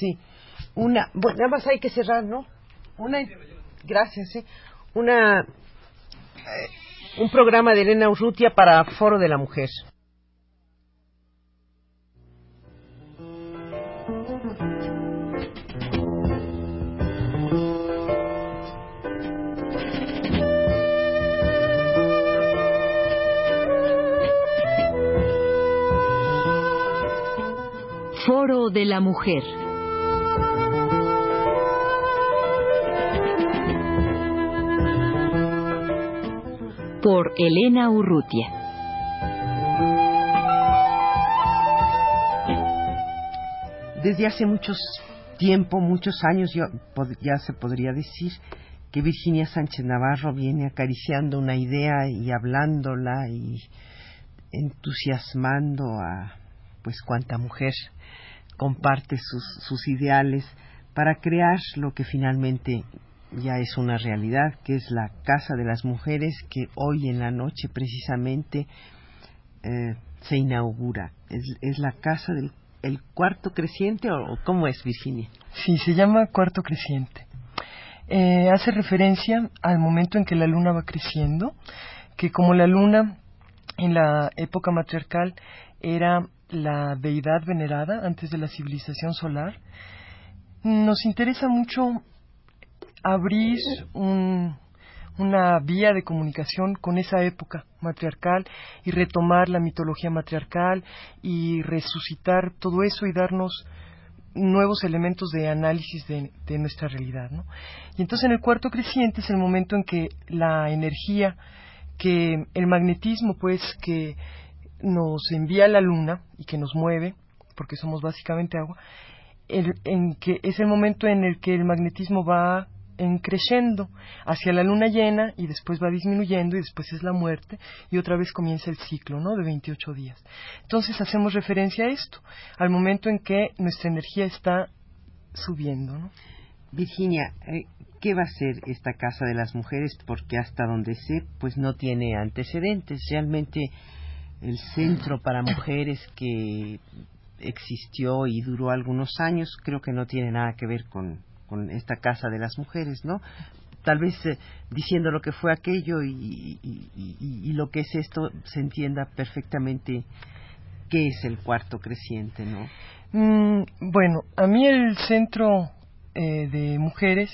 Sí. Una, bueno, nada más hay que cerrar, ¿no? Una, gracias, sí. Una, eh, un programa de Elena Urrutia para Foro de la Mujer. Foro de la Mujer. Por Elena Urrutia. Desde hace muchos tiempo, muchos años, ya se podría decir que Virginia Sánchez Navarro viene acariciando una idea y hablándola y entusiasmando a pues cuánta mujer comparte sus, sus ideales para crear lo que finalmente ya es una realidad, que es la Casa de las Mujeres, que hoy en la noche precisamente eh, se inaugura. Es, es, la Casa del el Cuarto Creciente, o cómo es, Virginia? Sí, se llama Cuarto Creciente. Eh, hace referencia al momento en que la luna va creciendo, que como la luna en la época matriarcal era la deidad venerada antes de la civilización solar, nos interesa mucho abrir una vía de comunicación con esa época matriarcal y retomar la mitología matriarcal y resucitar todo eso y darnos nuevos elementos de análisis de, de nuestra realidad. ¿no? Y entonces en el cuarto creciente es el momento en que la energía, que el magnetismo, pues, que nos envía la luna y que nos mueve, porque somos básicamente agua, en que es el momento en el que el magnetismo va en creciendo hacia la luna llena y después va disminuyendo y después es la muerte y otra vez comienza el ciclo, ¿no? De 28 días. Entonces hacemos referencia a esto, al momento en que nuestra energía está subiendo, ¿no? Virginia, eh, ¿qué va a ser esta Casa de las Mujeres? Porque hasta donde sé, pues no tiene antecedentes. Realmente el centro para mujeres que existió y duró algunos años, creo que no tiene nada que ver con, con esta casa de las mujeres, ¿no? Tal vez eh, diciendo lo que fue aquello y, y, lo que es esto se entienda perfectamente qué es el cuarto creciente, ¿no? Mm, bueno, a mí el centro eh, de mujeres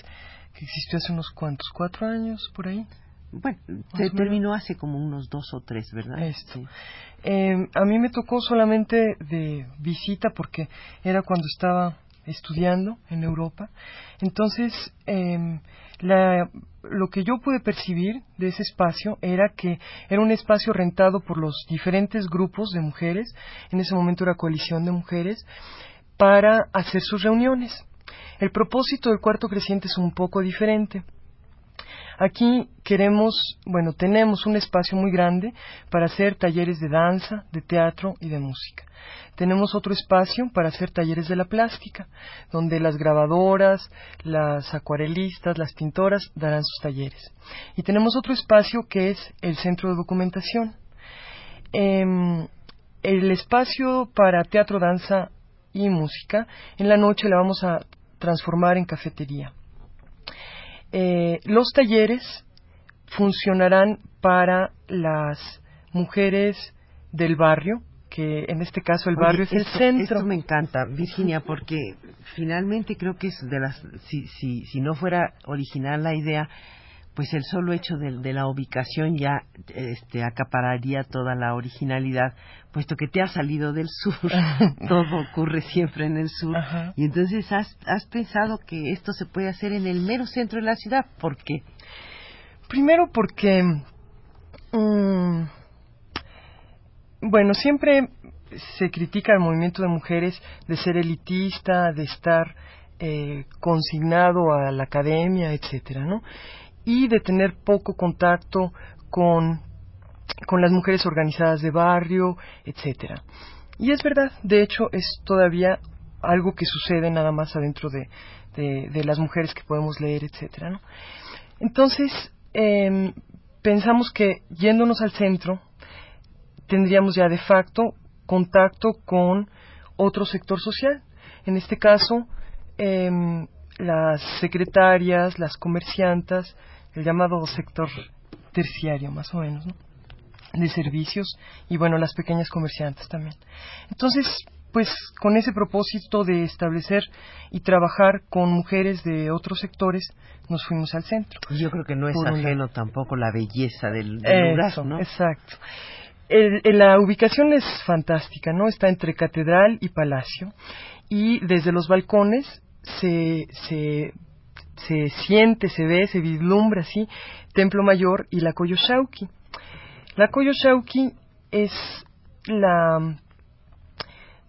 que existió hace unos cuantos, cuatro años por ahí, bueno, se terminó hace como unos dos o tres, ¿verdad? Esto. Em, a mí me tocó solamente de visita porque era cuando estaba estudiando en Europa. Entonces, eh, lo que yo pude percibir de ese espacio era que era un espacio rentado por los diferentes grupos de mujeres, en ese momento era coalición de mujeres, para hacer sus reuniones. El propósito del cuarto creciente es un poco diferente. Aquí queremos, bueno, tenemos un espacio muy grande para hacer talleres de danza, de teatro y de música. Tenemos otro espacio para hacer talleres de la plástica, donde las grabadoras, las acuarelistas, las pintoras darán sus talleres. Y tenemos otro espacio que es el centro de documentación. Em, el espacio para teatro, danza y música, en la noche la vamos a transformar en cafetería. Eh, los talleres funcionarán para las mujeres del barrio, que en este caso el barrio es el centro. Esto me encanta, Virginia, porque finalmente creo que es de las, si, si, si no fuera original la idea, pues el solo hecho de, la ubicación ya este, acapararía toda la originalidad, puesto que te has salido del sur, todo ocurre siempre en el sur, y entonces has, has pensado que esto se puede hacer en el mero centro de la ciudad, ¿por qué? Primero porque, mm, bueno, siempre se critica el movimiento de mujeres de ser elitista, de estar eh, consignado a la academia, etcétera, ¿no? Y de tener poco contacto con, con las mujeres organizadas de barrio, etcétera. Y es verdad, de hecho es todavía algo que sucede nada más adentro de, de, las mujeres que podemos leer, etcétera. ¿no? Entonces, em, pensamos que yéndonos al centro, tendríamos ya de facto contacto con otro sector social. En este caso, em, las secretarias, las comerciantas, el llamado sector terciario más o menos, ¿no? de servicios y bueno, las pequeñas comerciantes también. Entonces, pues con ese propósito de establecer y trabajar con mujeres de otros sectores, nos fuimos al centro. Y yo creo que no es ajeno tampoco la belleza del, lugar, ¿no? Exacto. la ubicación es fantástica, ¿no? Está entre catedral y palacio y desde los balcones se, se, se siente, se ve, se vislumbra así Templo Mayor y la Koyoshauki. La Koyoshauki es la,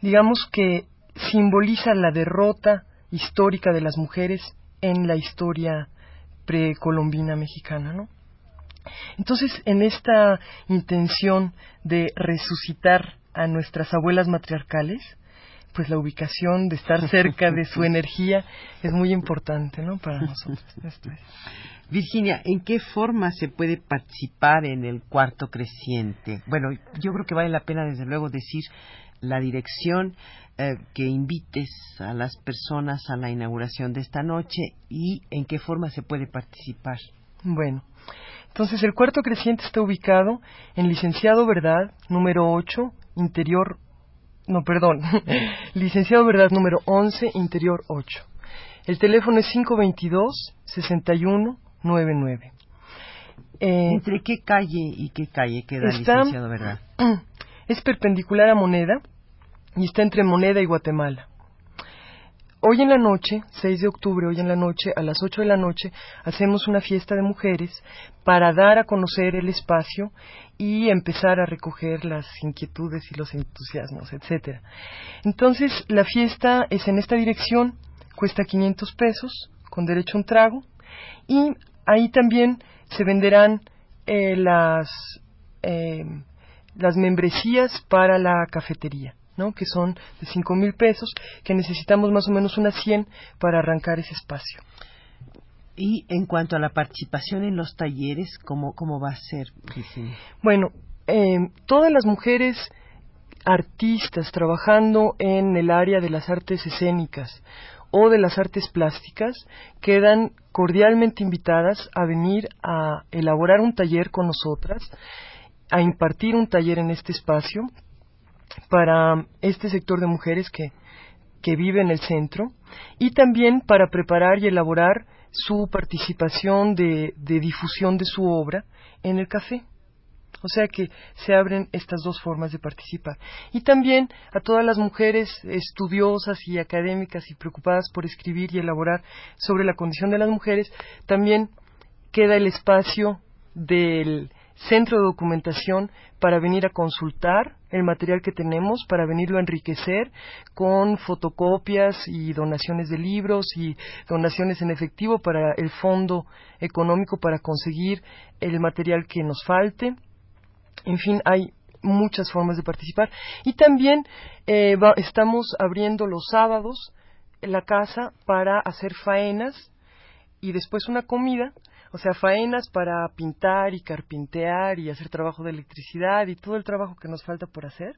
digamos que simboliza la derrota histórica de las mujeres en la historia precolombina mexicana, ¿no? Entonces, en esta intención de resucitar a nuestras abuelas matriarcales, pues la ubicación de estar cerca de su energía es muy importante, ¿no? Para nosotros. Virginia, ¿en qué forma se puede participar en el cuarto creciente? Bueno, yo creo que vale la pena, desde luego, decir la dirección, eh, que invites a las personas a la inauguración de esta noche y en qué forma se puede participar. Bueno, entonces el cuarto creciente está ubicado en Licenciado Verdad, número 8, interior no, perdón, licenciado Verdad número 11, interior 8. El teléfono es 522-6199. Eh, ¿Entre qué calle y qué calle queda licenciado Verdad? Es perpendicular a Moneda y está entre Moneda y Guatemala. Hoy en la noche, 6 de octubre, hoy en la noche, a las 8 de la noche, hacemos una fiesta de mujeres para dar a conocer el espacio y empezar a recoger las inquietudes y los entusiasmos, etcétera. Entonces, la fiesta es en esta dirección, cuesta 500 pesos, con derecho a un trago, y ahí también se venderán eh, las, eh, las membresías para la cafetería. ¿No? que son de cinco mil pesos, que necesitamos más o menos unas 100 para arrancar ese espacio. Y en cuanto a la participación en los talleres, ¿cómo, cómo va a ser? Bueno, eh, todas las mujeres artistas trabajando en el área de las artes escénicas o de las artes plásticas quedan cordialmente invitadas a venir a elaborar un taller con nosotras, a impartir un taller en este espacio para este sector de mujeres que, que vive en el centro y también para preparar y elaborar su participación de, de difusión de su obra en el café. O sea que se abren estas dos formas de participar. Y también a todas las mujeres estudiosas y académicas y preocupadas por escribir y elaborar sobre la condición de las mujeres, también queda el espacio del centro de documentación para venir a consultar el material que tenemos, para venirlo a enriquecer con fotocopias y donaciones de libros y donaciones en efectivo para el fondo económico para conseguir el material que nos falte. En fin, hay muchas formas de participar. Y también eh, estamos abriendo los sábados la casa para hacer faenas y después una comida o sea, faenas para pintar y carpintear y hacer trabajo de electricidad y todo el trabajo que nos falta por hacer,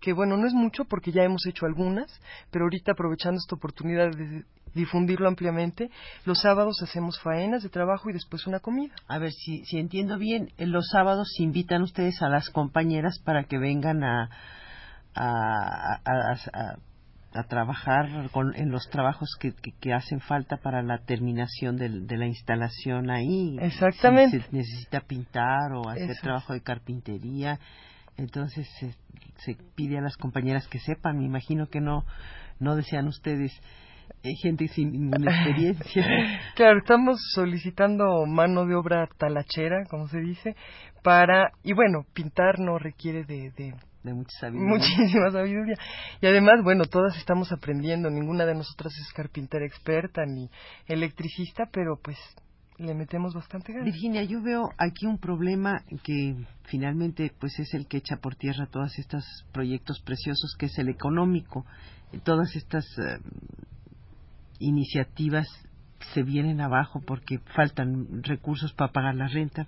que bueno, no es mucho porque ya hemos hecho algunas, pero ahorita aprovechando esta oportunidad de difundirlo ampliamente, los sábados hacemos faenas de trabajo y después una comida. A ver, si, si entiendo bien, los sábados invitan ustedes a las compañeras para que vengan a, a a trabajar en los trabajos que, que, hacen falta para la terminación de, la instalación ahí. Exactamente. Si se necesita pintar o hacer trabajo de carpintería, entonces se, se, pide a las compañeras que sepan. Me imagino que no, no desean ustedes eh, gente sin ninguna experiencia. claro, estamos solicitando mano de obra talachera, como se dice, para, y bueno, pintar no requiere de de mucha sabiduría. Muchísima sabiduría. Y además, bueno, todas estamos aprendiendo. Ninguna de nosotras es carpintera experta ni electricista, pero pues le metemos bastante ganas. Virginia, yo veo aquí un problema que finalmente pues es el que echa por tierra todos estos proyectos preciosos, que es el económico. Todas estas eh, iniciativas se vienen abajo porque faltan recursos para pagar la renta,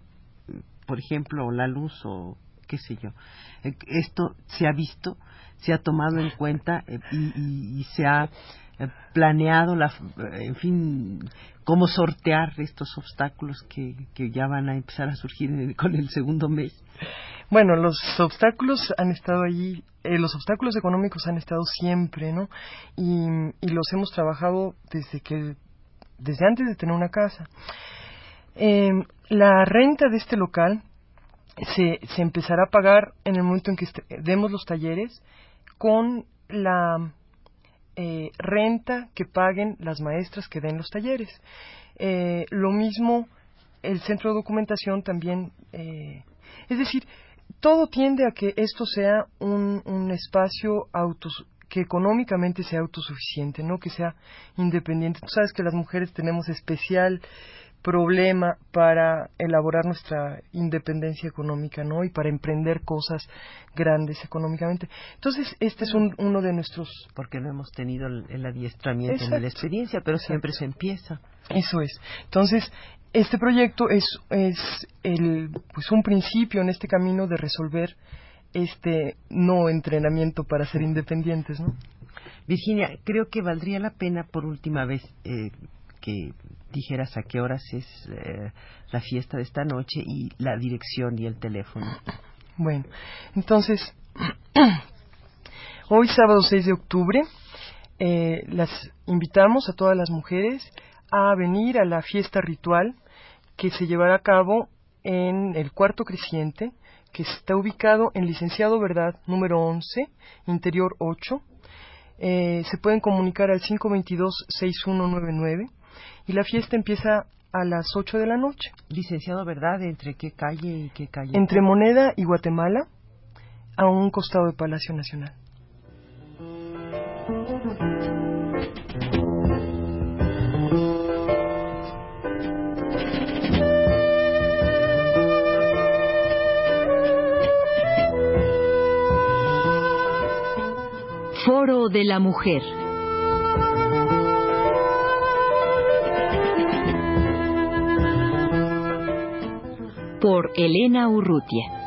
por ejemplo, o la luz o qué sé yo. Eh, esto se ha visto, se ha tomado en cuenta eh, y, se ha eh, planeado, la, en fin, cómo sortear estos obstáculos que, que ya van a empezar a surgir con el segundo mes? Bueno, los obstáculos han estado allí, los obstáculos económicos han estado siempre, ¿no? Y, y, los hemos trabajado desde que, desde antes de tener una casa. Eh, la renta de este local se, se empezará a pagar en el momento en que demos los talleres con la eh, renta que paguen las maestras que den los talleres. Eh, lo mismo, el centro de documentación también, eh, es decir, todo tiende a que esto sea un, un espacio autos, que económicamente sea autosuficiente, no que sea independiente. Tú sabes que las mujeres tenemos especial problema para elaborar nuestra independencia económica, ¿no? Y para emprender cosas grandes económicamente. Entonces, este es uno de nuestros... Porque no hemos tenido el, adiestramiento en la experiencia, pero siempre se empieza. Eso es. Entonces, este proyecto es, es el, pues un principio en este camino de resolver este no entrenamiento para ser independientes, ¿no? Virginia, creo que valdría la pena por última vez eh, que dijeras a qué horas es eh, la fiesta de esta noche y la dirección y el teléfono. Bueno, entonces, hoy sábado 6 de octubre, eh, las invitamos a todas las mujeres a venir a la fiesta ritual que se llevará a cabo en el cuarto creciente, que está ubicado en Licenciado Verdad número 11, Interior 8. Eh, se pueden comunicar al 522-6199 y la fiesta empieza a las 8 de la noche. Licenciado, ¿verdad? ¿Entre qué calle y qué calle? Entre Moneda y Guatemala, a un costado de Palacio Nacional. Foro de la Mujer. Por Elena Urrutia.